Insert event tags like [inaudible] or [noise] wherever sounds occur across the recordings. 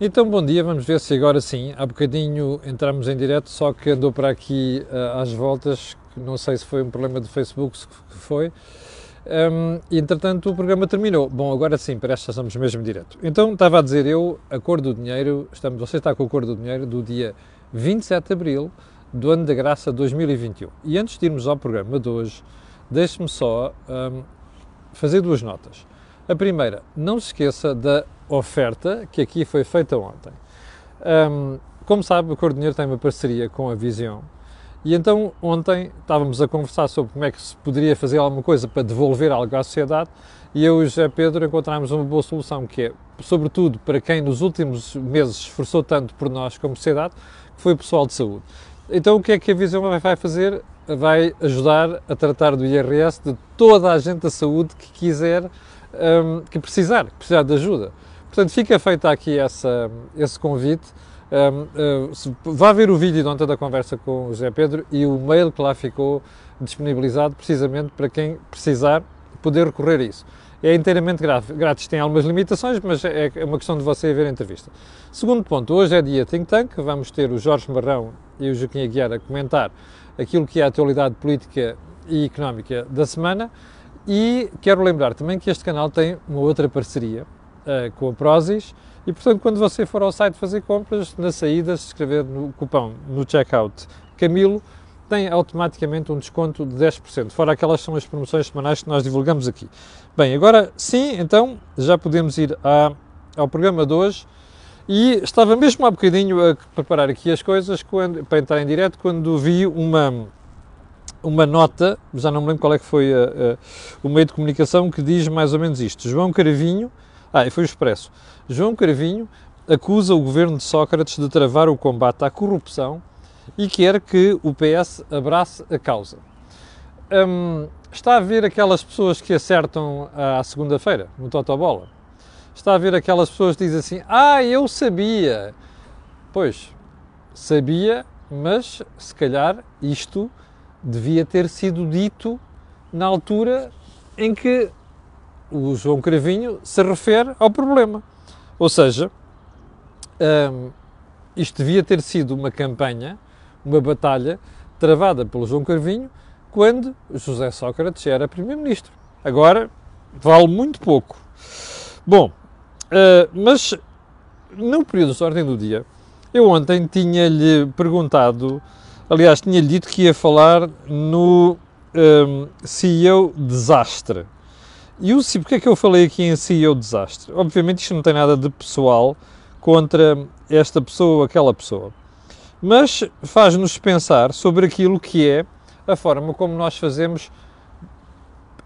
Então, bom dia, vamos ver se agora sim, há bocadinho entramos em direto, só que andou para aqui uh, às voltas, não sei se foi um problema do Facebook, se foi, um, e entretanto o programa terminou. Bom, agora sim, parece que estamos mesmo direto. Então, estava a dizer eu, a cor do dinheiro, estamos, você está com a cor do dinheiro do dia 27 de Abril do ano da graça 2021. E antes de irmos ao programa de hoje, deixe-me só um, fazer duas notas. A primeira, não se esqueça da oferta que aqui foi feita ontem. Um, como sabe, o Cordinheiro tem uma parceria com a Visão e então ontem estávamos a conversar sobre como é que se poderia fazer alguma coisa para devolver algo à sociedade e eu e o José Pedro encontramos uma boa solução que é, sobretudo para quem nos últimos meses esforçou tanto por nós como sociedade, que foi o pessoal de saúde. Então o que é que a Visão vai fazer? Vai ajudar a tratar do IRS de toda a gente da saúde que quiser, um, que precisar, que precisar de ajuda. Portanto, fica feita aqui essa, esse convite. Um, uh, vá ver o vídeo de ontem da conversa com o José Pedro e o mail que lá ficou disponibilizado precisamente para quem precisar poder recorrer a isso. É inteiramente grátis, tem algumas limitações, mas é, é uma questão de você ver a entrevista. Segundo ponto, hoje é dia Think Tank, vamos ter o Jorge Marrão e o Joaquim Aguiar a comentar aquilo que é a atualidade política e económica da semana e quero lembrar também que este canal tem uma outra parceria, uh, com a Prozis e, portanto, quando você for ao site fazer compras, na saída, se escrever no cupão no checkout Camilo, tem automaticamente um desconto de 10%, fora aquelas são as promoções semanais que nós divulgamos aqui. Bem, agora sim, então, já podemos ir à, ao programa de hoje e estava mesmo há bocadinho a preparar aqui as coisas quando, para entrar em direto quando vi uma, uma nota, já não me lembro qual é que foi a, a, o meio de comunicação, que diz mais ou menos isto. João Caravinho ah, e foi o Expresso. João Carvinho acusa o governo de Sócrates de travar o combate à corrupção e quer que o PS abrace a causa. Hum, está a ver aquelas pessoas que acertam à segunda-feira no Totobola? Está a ver aquelas pessoas que dizem assim: Ah, eu sabia. Pois, sabia, mas se calhar isto devia ter sido dito na altura em que o João Cravinho se refere ao problema. Ou seja, um, isto devia ter sido uma campanha, uma batalha travada pelo João Carvinho quando José Sócrates era Primeiro-Ministro. Agora vale muito pouco. Bom, uh, mas no período de ordem do dia, eu ontem tinha-lhe perguntado, aliás, tinha-lhe dito que ia falar no um, CEO Desastre. E o porque é que eu falei aqui em CEO desastre? Obviamente isto não tem nada de pessoal contra esta pessoa ou aquela pessoa, mas faz-nos pensar sobre aquilo que é a forma como nós fazemos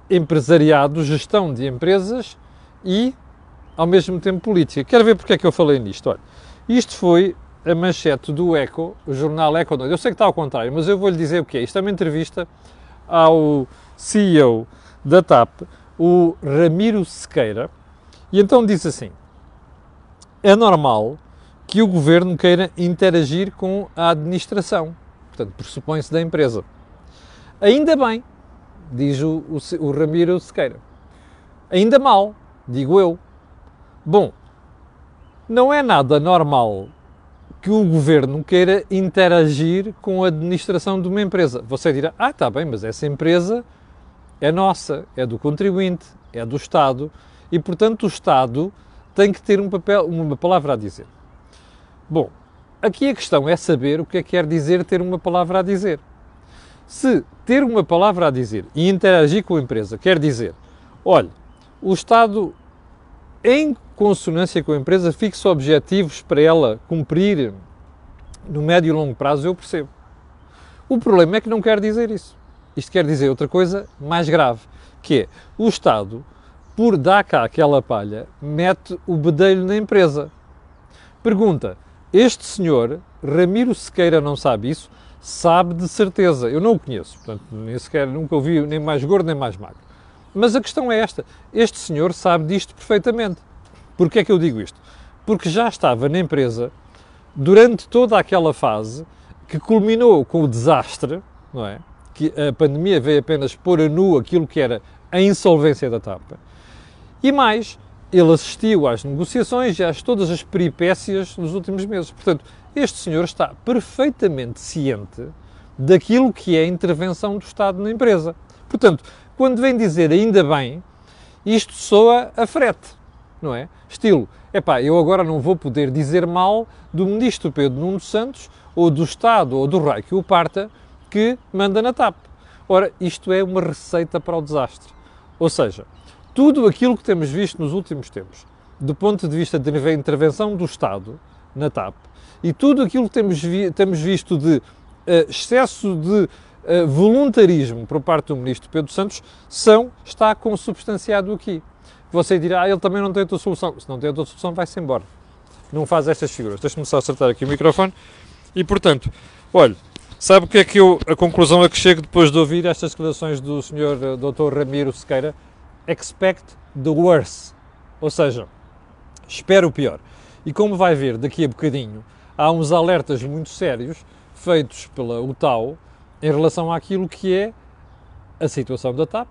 empresariado, gestão de empresas e, ao mesmo tempo, política. Quero ver porque é que eu falei nisto. Olha, isto foi a manchete do Eco, o jornal Eco. Eu sei que está ao contrário, mas eu vou-lhe dizer o que é. Isto é uma entrevista ao CEO da TAP, o Ramiro Sequeira, e então diz assim: é normal que o governo queira interagir com a administração, portanto, pressupõe-se da empresa. Ainda bem, diz o, o, o Ramiro Sequeira. Ainda mal, digo eu. Bom, não é nada normal que o governo queira interagir com a administração de uma empresa. Você dirá, ah, está bem, mas essa empresa é nossa, é do contribuinte, é do Estado e, portanto, o Estado tem que ter um papel, uma palavra a dizer. Bom, aqui a questão é saber o que é que quer dizer ter uma palavra a dizer. Se ter uma palavra a dizer e interagir com a empresa quer dizer, olha, o Estado, em consonância com a empresa, fixa objetivos para ela cumprir no médio e longo prazo, eu percebo. O problema é que não quer dizer isso. Isto quer dizer outra coisa mais grave, que é o Estado, por dar cá aquela palha, mete o bedelho na empresa. Pergunta: este senhor, Ramiro Sequeira, não sabe isso? Sabe de certeza. Eu não o conheço, portanto, nem sequer nunca ouvi nem mais gordo nem mais magro. Mas a questão é esta: este senhor sabe disto perfeitamente. Porquê é que eu digo isto? Porque já estava na empresa durante toda aquela fase que culminou com o desastre, não é? Que a pandemia veio apenas pôr a nu aquilo que era a insolvência da TAP. E mais, ele assistiu às negociações e às todas as peripécias nos últimos meses. Portanto, este senhor está perfeitamente ciente daquilo que é a intervenção do Estado na empresa. Portanto, quando vem dizer ainda bem, isto soa a frete, não é? Estilo, epá, eu agora não vou poder dizer mal do ministro Pedro Nuno Santos ou do Estado ou do rei que o parta que manda na TAP. Ora, isto é uma receita para o desastre. Ou seja, tudo aquilo que temos visto nos últimos tempos, do ponto de vista da intervenção do Estado na TAP, e tudo aquilo que temos, vi temos visto de uh, excesso de uh, voluntarismo por parte do Ministro Pedro Santos, são, está consubstanciado aqui. Você dirá, ah, ele também não tem outra solução. Se não tem outra solução, vai-se embora. Não faz estas figuras. Deixa-me só acertar aqui o microfone. E, portanto, olha, sabe o que é que eu, a conclusão a que chego depois de ouvir estas declarações do Sr. Eh, Dr. Ramiro Sequeira? Expect the worst. Ou seja, espero o pior. E como vai ver daqui a bocadinho, há uns alertas muito sérios feitos pela UTAU em relação àquilo que é a situação da TAP,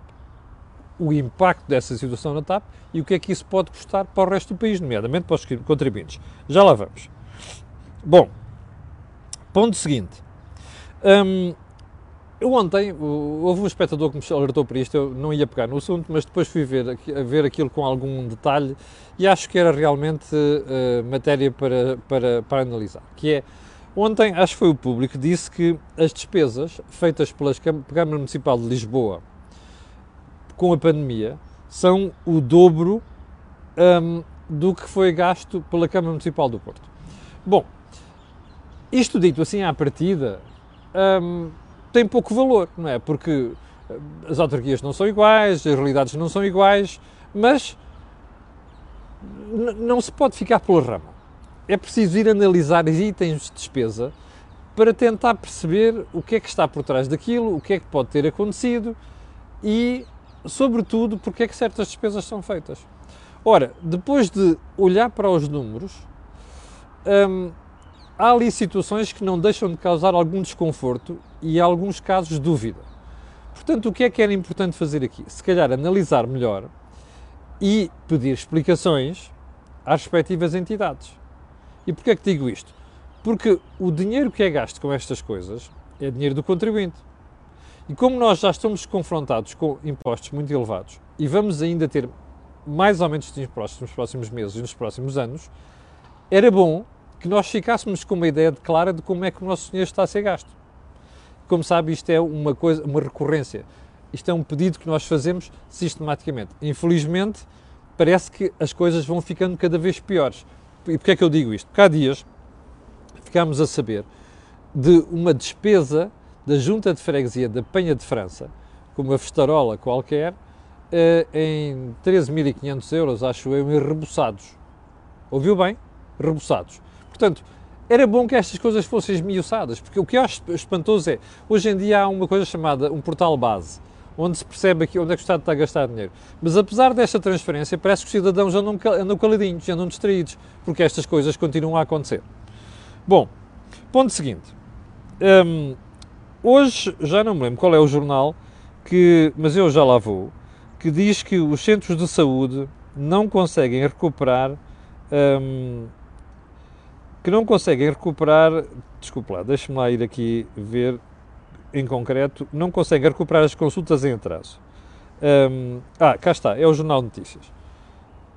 o impacto dessa situação na TAP e o que é que isso pode custar para o resto do país, nomeadamente para os contribuintes. Já lá vamos. Bom, ponto seguinte. Hum, eu ontem, houve um espectador que me alertou para isto, eu não ia pegar no assunto, mas depois fui ver, ver aquilo com algum detalhe e acho que era realmente uh, matéria para, para, para analisar, que é, ontem, acho que foi o público disse que as despesas feitas pela Câmara Municipal de Lisboa com a pandemia são o dobro um, do que foi gasto pela Câmara Municipal do Porto. Bom, isto dito assim à partida, um, tem pouco valor, não é? Porque eh, as autarquias não são iguais, as realidades não são iguais, mas não se pode ficar pela rama. É preciso ir analisar itens de despesa para tentar perceber o que é que está por trás daquilo, o que é que pode ter acontecido e, sobretudo, porque é que certas despesas são feitas. Ora, depois de olhar para os números, hum, há ali situações que não deixam de causar algum desconforto e, em alguns casos, dúvida. Portanto, o que é que era importante fazer aqui? Se calhar analisar melhor e pedir explicações às respectivas entidades. E porquê é que digo isto? Porque o dinheiro que é gasto com estas coisas é dinheiro do contribuinte. E como nós já estamos confrontados com impostos muito elevados e vamos ainda ter mais aumentos de impostos nos próximos meses e nos próximos anos, era bom que nós ficássemos com uma ideia clara de como é que o nosso dinheiro está a ser gasto. Como sabe, isto é uma coisa, uma recorrência. Isto é um pedido que nós fazemos sistematicamente. Infelizmente, parece que as coisas vão ficando cada vez piores. E porquê é que eu digo isto? Porque há dias ficámos a saber de uma despesa da Junta de Freguesia da Penha de França, com uma festarola qualquer, eh, em 13.500 euros, acho eu, em reboçados. Ouviu bem? Reboçados. Portanto, era bom que estas coisas fossem esmiuçadas, porque o que eu acho espantoso é, hoje em dia há uma coisa chamada um portal base, onde se percebe aqui onde é que o Estado está a gastar dinheiro. Mas apesar desta transferência, parece que os cidadãos andam, andam caladinhos, andam distraídos, porque estas coisas continuam a acontecer. Bom, ponto seguinte. Hum, hoje, já não me lembro qual é o jornal, que, mas eu já lá vou, que diz que os centros de saúde não conseguem recuperar hum, que não conseguem recuperar, desculpa lá, deixe-me lá ir aqui ver em concreto, não conseguem recuperar as consultas em atraso. Um, ah, cá está, é o Jornal de Notícias.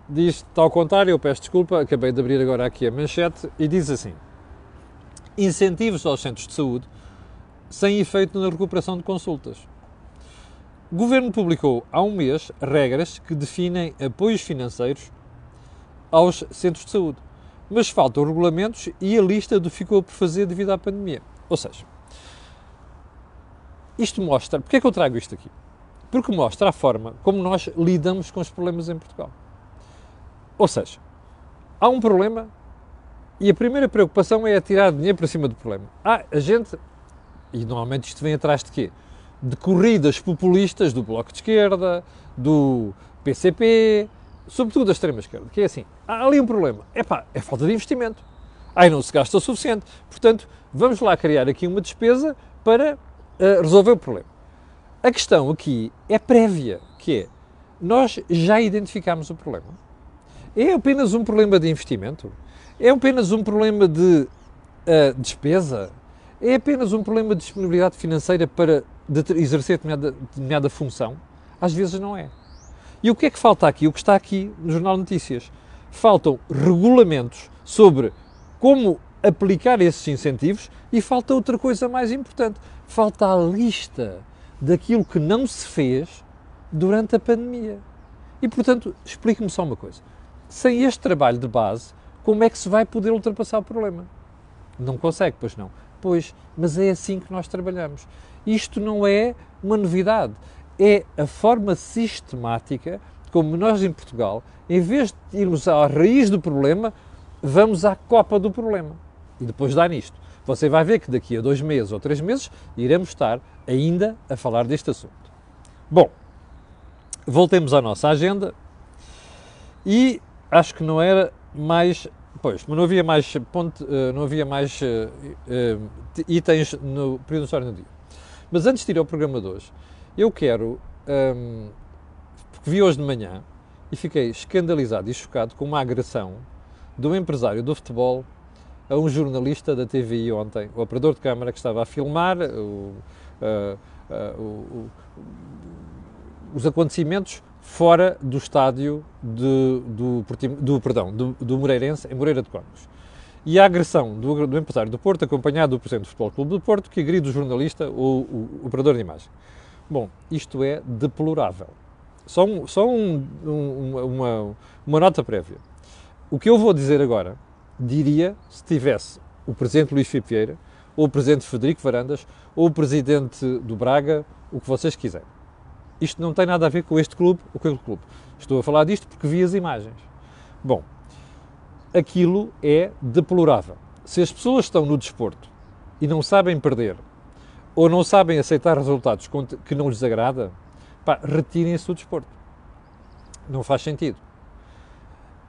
Diz, ao contrário, eu peço desculpa, acabei de abrir agora aqui a manchete e diz assim: incentivos aos centros de saúde sem efeito na recuperação de consultas. O Governo publicou há um mês regras que definem apoios financeiros aos centros de saúde mas faltam regulamentos e a lista do ficou por fazer devido à pandemia. Ou seja, isto mostra. Porquê é que eu trago isto aqui? Porque mostra a forma como nós lidamos com os problemas em Portugal. Ou seja, há um problema e a primeira preocupação é tirar dinheiro para cima do problema. Ah, a gente. E normalmente isto vem atrás de quê? De corridas populistas do Bloco de Esquerda, do PCP, sobretudo da extrema-esquerda, que é assim, há ali um problema, epá, é falta de investimento. Aí não se gasta o suficiente. Portanto, vamos lá criar aqui uma despesa para uh, resolver o problema. A questão aqui é prévia, que é, nós já identificámos o problema. É apenas um problema de investimento? É apenas um problema de uh, despesa? É apenas um problema de disponibilidade financeira para exercer determinada, determinada função? Às vezes não é. E o que é que falta aqui? O que está aqui no Jornal Notícias? Faltam regulamentos sobre como aplicar esses incentivos e falta outra coisa mais importante. Falta a lista daquilo que não se fez durante a pandemia. E, portanto, explique-me só uma coisa. Sem este trabalho de base, como é que se vai poder ultrapassar o problema? Não consegue, pois não. Pois, mas é assim que nós trabalhamos. Isto não é uma novidade. É a forma sistemática como nós em Portugal, em vez de irmos à raiz do problema, vamos à copa do problema. E depois dá nisto. Você vai ver que daqui a dois meses ou três meses iremos estar ainda a falar deste assunto. Bom, voltemos à nossa agenda e acho que não era mais. Pois, não havia mais, ponto, eh, não havia mais uh, uh, itens no período no dia. Mas antes de ir ao programa de hoje, eu quero. Um, ehm, porque vi hoje de manhã e fiquei escandalizado e chocado com uma agressão de um empresário do futebol a um jornalista da TVI ontem, o operador de câmara que estava a filmar o, uh, uh, o, os acontecimentos fora do estádio de, do, do, perdão, do, do Moreirense, em Moreira de Cónegos. E a agressão do, do, empresário do Porto, acompanhado do Presidente do Futebol Clube do Porto, que agride o jornalista, o, o, o operador de imagem. Bom, isto é deplorável. Só, um, só um, um, uma, uma nota prévia. O que eu vou dizer agora diria se tivesse o presidente Luís Filipe Vieira, ou o presidente Federico Varandas, ou o presidente do Braga, o que vocês quiserem. Isto não tem nada a ver com este clube ou com aquele clube. Estou a falar disto porque vi as imagens. Bom, aquilo é deplorável. Se as pessoas estão no desporto e não sabem perder, ou não sabem aceitar resultados que não lhes agrada, retirem-se do desporto. Não faz sentido.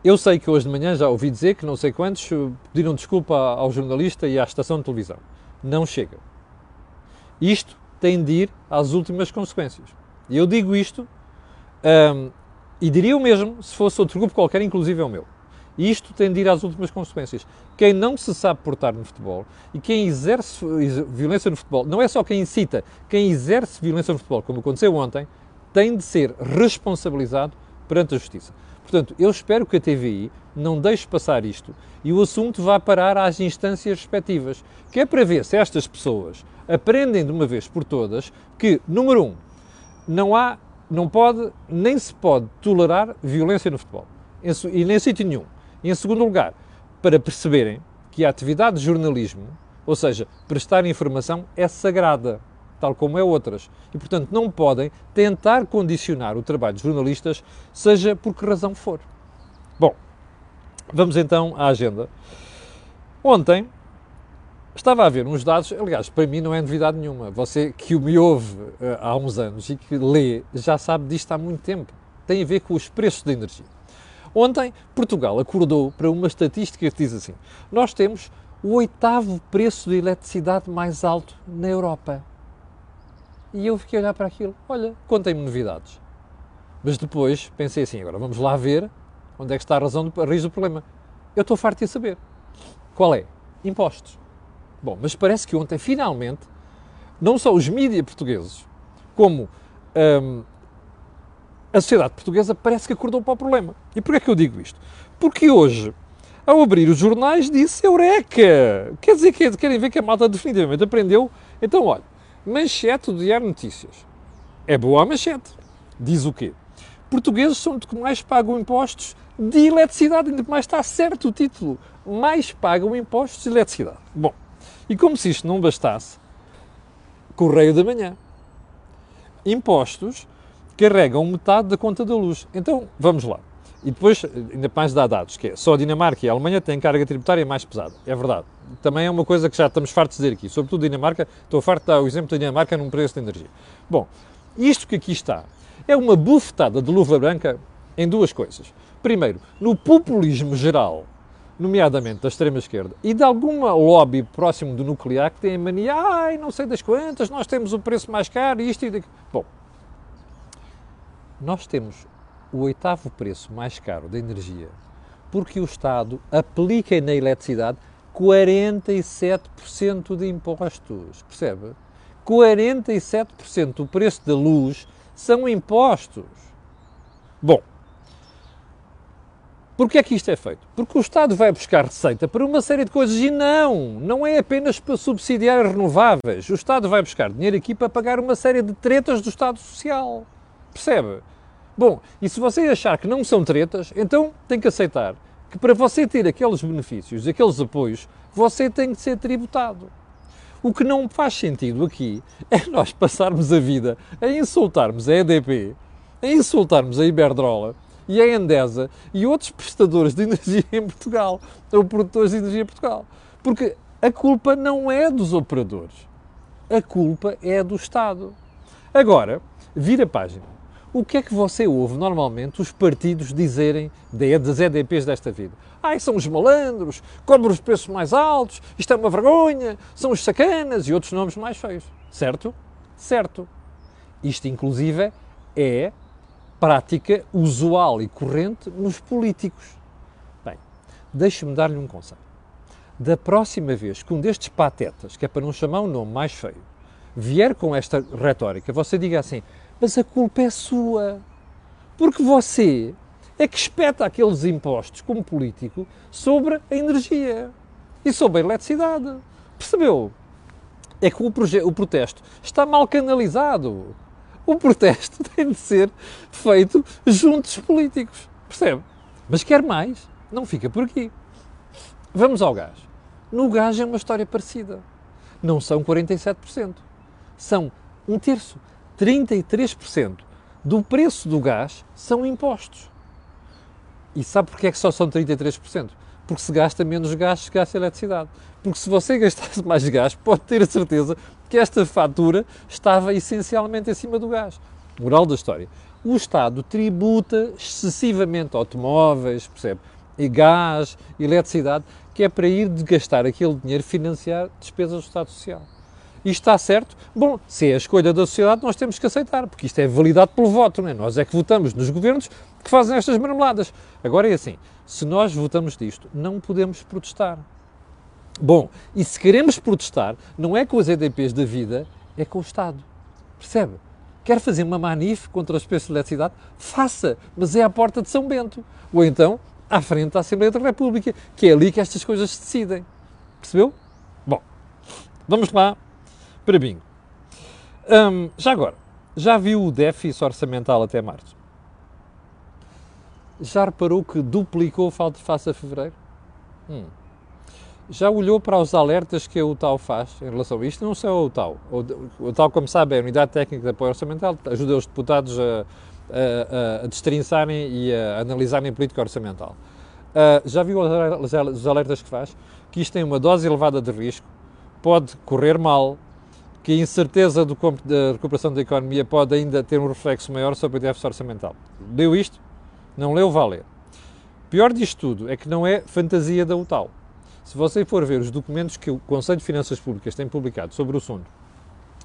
Eu sei que hoje de manhã já ouvi dizer que não sei quantos pediram desculpa ao jornalista e à estação de televisão. Não chega. Isto tem de ir às últimas consequências. E eu digo isto um, e diria o mesmo se fosse outro grupo qualquer, inclusive é o meu. E isto tem de ir às últimas consequências. Quem não se sabe portar no futebol e quem exerce violência no futebol, não é só quem incita, quem exerce violência no futebol, como aconteceu ontem, tem de ser responsabilizado perante a justiça. Portanto, eu espero que a TVI não deixe passar isto e o assunto vá parar às instâncias respectivas, que é para ver se estas pessoas aprendem de uma vez por todas que, número um, não há, não pode, nem se pode tolerar violência no futebol, e nem sítio nenhum. E, em segundo lugar, para perceberem que a atividade de jornalismo, ou seja, prestar informação, é sagrada tal como é outras. E, portanto, não podem tentar condicionar o trabalho dos jornalistas, seja por que razão for. Bom, vamos então à agenda. Ontem estava a ver uns dados, aliás, para mim não é novidade nenhuma. Você que me ouve uh, há uns anos e que lê já sabe disto há muito tempo. Tem a ver com os preços da energia. Ontem, Portugal acordou para uma estatística que diz assim: nós temos o oitavo preço de eletricidade mais alto na Europa. E eu fiquei a olhar para aquilo, olha, contem-me novidades. Mas depois pensei assim, agora vamos lá ver onde é que está a razão do a raiz do problema. Eu estou farto de saber. Qual é? Impostos. Bom, mas parece que ontem, finalmente, não só os mídias portugueses, como hum, a sociedade portuguesa parece que acordou para o problema. E porquê é que eu digo isto? Porque hoje, ao abrir os jornais, disse Eureka! Quer dizer que querem ver que a malta definitivamente aprendeu? Então, olha, Manchete do Diário Notícias. É boa a manchete. Diz o quê? Portugueses são de que mais pagam impostos de eletricidade, ainda mais está certo o título. Mais pagam impostos de eletricidade. Bom, e como se isto não bastasse, Correio da Manhã. Impostos carregam metade da conta da luz. Então, vamos lá. E depois, ainda mais dá dados, que é só a Dinamarca e a Alemanha têm carga tributária mais pesada. É verdade. Também é uma coisa que já estamos fartos de dizer aqui. Sobretudo Dinamarca, estou farto de dar o exemplo da Dinamarca num preço de energia. Bom, isto que aqui está é uma bufetada de luva branca em duas coisas. Primeiro, no populismo geral, nomeadamente da extrema-esquerda, e de alguma lobby próximo do nuclear que tem a mania, ai, não sei das quantas, nós temos o preço mais caro, isto e daquilo. Bom, nós temos o oitavo preço mais caro da energia Porque o Estado aplica na eletricidade 47% de impostos. Percebe? 47% do preço da luz são impostos. Bom, Porquê é que isto é feito? Porque o Estado vai buscar receita para uma série de coisas e não, não é apenas para subsidiar renováveis. O Estado vai buscar dinheiro aqui para pagar uma série de tretas do Estado Social. Percebe? Bom, e se você achar que não são tretas, então tem que aceitar que para você ter aqueles benefícios, aqueles apoios, você tem que ser tributado. O que não faz sentido aqui [laughs] é nós passarmos a vida a insultarmos a EDP, a insultarmos a Iberdrola e a Endesa e outros prestadores de energia em Portugal, ou produtores de energia em Portugal. Porque a culpa não é dos operadores, a culpa é do Estado. Agora, vira a página. O que é que você ouve normalmente os partidos dizerem das EDPs desta vida? Ai, são os malandros, cobram os preços mais altos, isto é uma vergonha, são os sacanas e outros nomes mais feios. Certo? Certo. Isto, inclusive, é prática usual e corrente nos políticos. Bem, deixe-me dar-lhe um conselho. Da próxima vez que um destes patetas, que é para não chamar um nome mais feio, vier com esta retórica, você diga assim: mas a culpa é sua. Porque você é que espeta aqueles impostos como político sobre a energia e sobre a eletricidade. Percebeu? É que o, o protesto está mal canalizado o protesto [laughs] tem de ser feito junto dos políticos. Percebe? Mas quer mais, não fica por aqui. Vamos ao gás. No gás é uma história parecida. Não são 47%. São um terço. 33% do preço do gás são impostos. E sabe porquê é que só são 33%? Porque se gasta menos gás, se gasta eletricidade. Porque se você [laughs] gastasse mais gás, pode ter a certeza que esta fatura estava essencialmente acima do gás. Moral da história. O Estado tributa excessivamente automóveis, percebe? E gás, eletricidade, que é para ir de gastar aquele dinheiro financiar despesas do Estado Social. Isto está certo? Bom, se é a escolha da sociedade, nós temos que aceitar, porque isto é validado pelo voto, não é? Nós é que votamos nos governos que fazem estas marmeladas. Agora é assim, se nós votamos disto, não podemos protestar. Bom, e se queremos protestar, não é com as EDPs da vida, é com o Estado. Percebe? Quer fazer uma manif contra os preços de eletricidade? Faça, mas é à porta de São Bento. Ou então, à frente da Assembleia da República, que é ali que estas coisas se decidem. Percebeu? Bom, vamos lá para bingo. Já agora, já viu o déficit orçamental até março? Já reparou que duplicou face a fevereiro? Hum já olhou para os alertas que o TAU faz em relação a isto? Não só o TAU. O, o TAU, como sabe, é a Unidade Técnica de Apoio Orçamental, ajuda os deputados a, a, a destrinçarem e a analisarem a política orçamental. Uh, já viu os alertas que faz? Que isto tem uma dose elevada de risco, pode correr mal, que a incerteza do, da recuperação da economia pode ainda ter um reflexo maior sobre o déficit orçamental. Leu isto? Não leu? Vá ler. Pior disto tudo é que não é fantasia da UTAU. Se você for ver os documentos que o Conselho de Finanças Públicas tem publicado sobre o assunto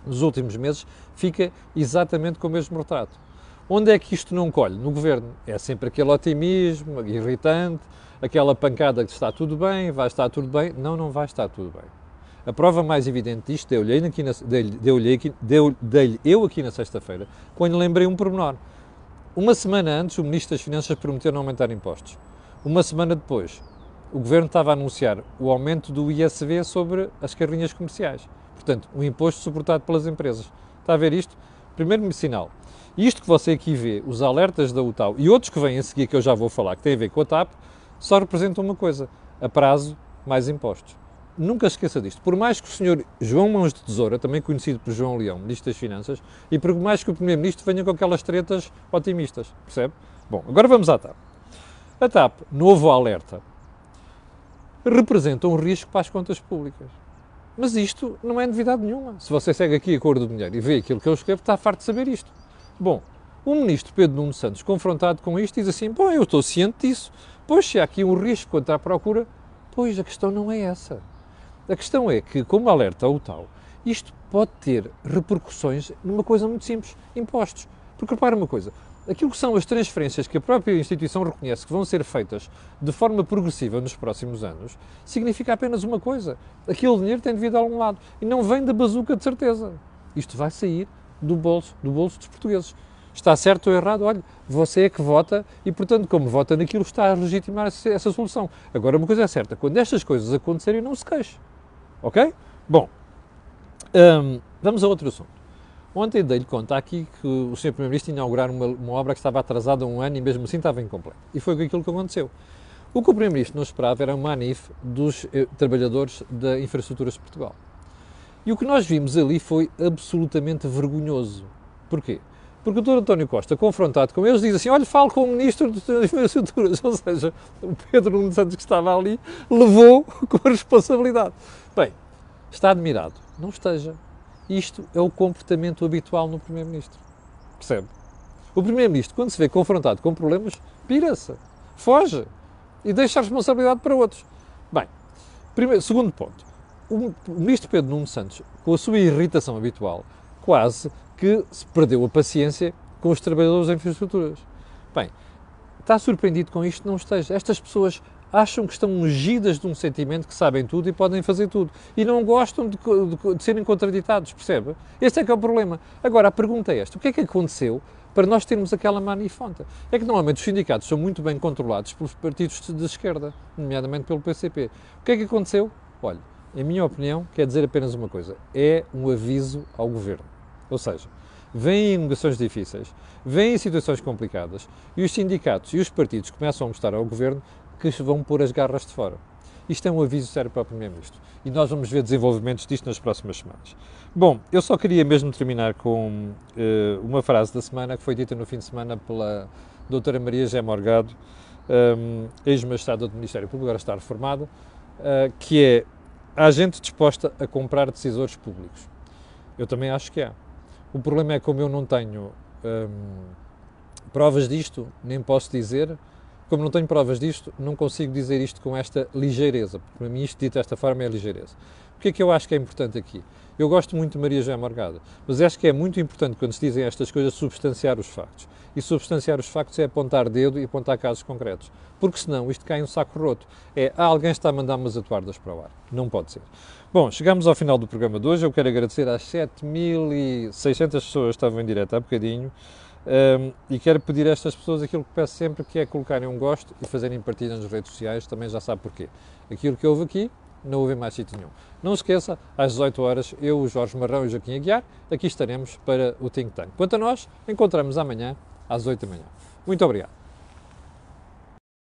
nos últimos meses, fica exatamente com o mesmo retrato. Onde é que isto não colhe? No governo. É sempre aquele otimismo irritante, aquela pancada que está tudo bem, vai estar tudo bem. Não, não vai estar tudo bem. A prova mais evidente disto deu-lhe deu deu, deu eu aqui na sexta-feira, quando lembrei um pormenor. Uma semana antes, o Ministro das Finanças prometeu não aumentar impostos. Uma semana depois, o governo estava a anunciar o aumento do ISV sobre as carrinhas comerciais. Portanto, um imposto suportado pelas empresas. Está a ver isto? Primeiro sinal. Isto que você aqui vê, os alertas da UTAU e outros que vêm a seguir, que eu já vou falar, que têm a ver com a TAP, só representam uma coisa: a prazo, mais impostos. Nunca se esqueça disto. Por mais que o senhor João Mãos de Tesoura, também conhecido por João Leão, Ministro das Finanças, e por mais que o Primeiro-Ministro venha com aquelas tretas otimistas, percebe? Bom, agora vamos à TAP. A TAP, novo alerta, representam um risco para as contas públicas. Mas isto não é novidade nenhuma. Se você segue aqui a cor do dinheiro e vê aquilo que eu escrevo, está farto de saber isto. Bom, o ministro Pedro Nuno Santos, confrontado com isto, diz assim: Bom, eu estou ciente disso. Pois, se há aqui um risco quanto à procura, pois a questão não é essa. A questão é que, como alerta o tal, isto pode ter repercussões numa coisa muito simples: impostos. Porque repara uma coisa: aquilo que são as transferências que a própria instituição reconhece que vão ser feitas de forma progressiva nos próximos anos, significa apenas uma coisa: aquele dinheiro tem de vir de algum lado e não vem da bazuca de certeza. Isto vai sair do bolso, do bolso dos portugueses. Está certo ou errado? Olha, você é que vota e, portanto, como vota naquilo, está a legitimar essa solução. Agora, uma coisa é certa: quando estas coisas acontecerem, não se queixe. Ok? Bom, hum, vamos a outro assunto. Ontem dei-lhe conta aqui que o Sr. Primeiro-Ministro ia inaugurar uma, uma, obra que estava atrasada um ano e mesmo assim estava incompleta. E foi aquilo que aconteceu. O que o Primeiro-Ministro não esperava era um manif dos eh, trabalhadores da Infraestruturas de Portugal. E o que nós vimos ali foi absolutamente vergonhoso. Porquê? Porque o Dr. António Costa, confrontado com eles, diz assim: olha, falo com o Ministro das Infraestruturas. [laughs] Ou seja, o Pedro Nuno Santos, que estava ali, levou [laughs] com a responsabilidade. Bem, está admirado. Não esteja. Isto é o comportamento habitual no Primeiro-Ministro. Percebe? O Primeiro-Ministro, quando se vê confrontado com problemas, pira-se, foge e deixa a responsabilidade para outros. Bem, primeiro, segundo ponto. O Ministro Pedro Nuno Santos, com a sua irritação habitual, quase que se perdeu a paciência com os trabalhadores em infraestruturas. Bem, está surpreendido com isto? Não esteja. Estas pessoas acham que estão ungidas de um sentimento que sabem tudo e podem fazer tudo. E não gostam de, de, de serem contraditados, percebe? Este é que é o problema. Agora, a pergunta é esta: o que é que aconteceu para nós termos aquela manifonta? É que normalmente os sindicatos são muito bem controlados pelos partidos de esquerda, nomeadamente pelo PCP. O que é que aconteceu? Olha, em minha opinião, quer dizer apenas uma coisa: é um aviso ao governo. Ou seja, vêm negociações difíceis, vêm situações complicadas e os sindicatos e os partidos começam a mostrar ao governo que vão pôr as garras de fora. Isto é um aviso sério para o Primeiro-Ministro e nós vamos ver desenvolvimentos disto nas próximas semanas. Bom, eu só queria mesmo terminar com uh, uma frase da semana que foi dita no fim de semana pela doutora Maria Gé Morgado, um, ex-magistrada do Ministério Público, agora está reformada, uh, que é há gente disposta a comprar decisores públicos. Eu também acho que há. O problema é como eu não tenho um, provas disto, nem posso dizer, como não tenho provas disto, não consigo dizer isto com esta ligeireza. Para mim, isto dito desta forma é ligeireza. O que é que eu acho que é importante aqui? Eu gosto muito de Maria João Morgada, mas acho que é muito importante, quando se dizem estas coisas, substanciar os factos. E substanciar os factos é apontar dedo e apontar casos concretos. Porque senão isto cai um saco roto. É, ah, alguém está a mandar umas atuardas para o ar. Não pode ser. Bom, chegamos ao final do programa de hoje. Eu quero agradecer às 7.600 pessoas que estavam em direto há bocadinho. Um, e quero pedir a estas pessoas aquilo que peço sempre, que é colocarem um gosto e fazerem partilha nas redes sociais, também já sabe porquê. Aquilo que houve aqui, não houve mais sítio nenhum. Não esqueça, às 18 horas, eu, Jorge Marrão e Joaquim Aguiar, aqui estaremos para o Think Tank. Quanto a nós, encontramos amanhã às 8 da manhã. Muito obrigado.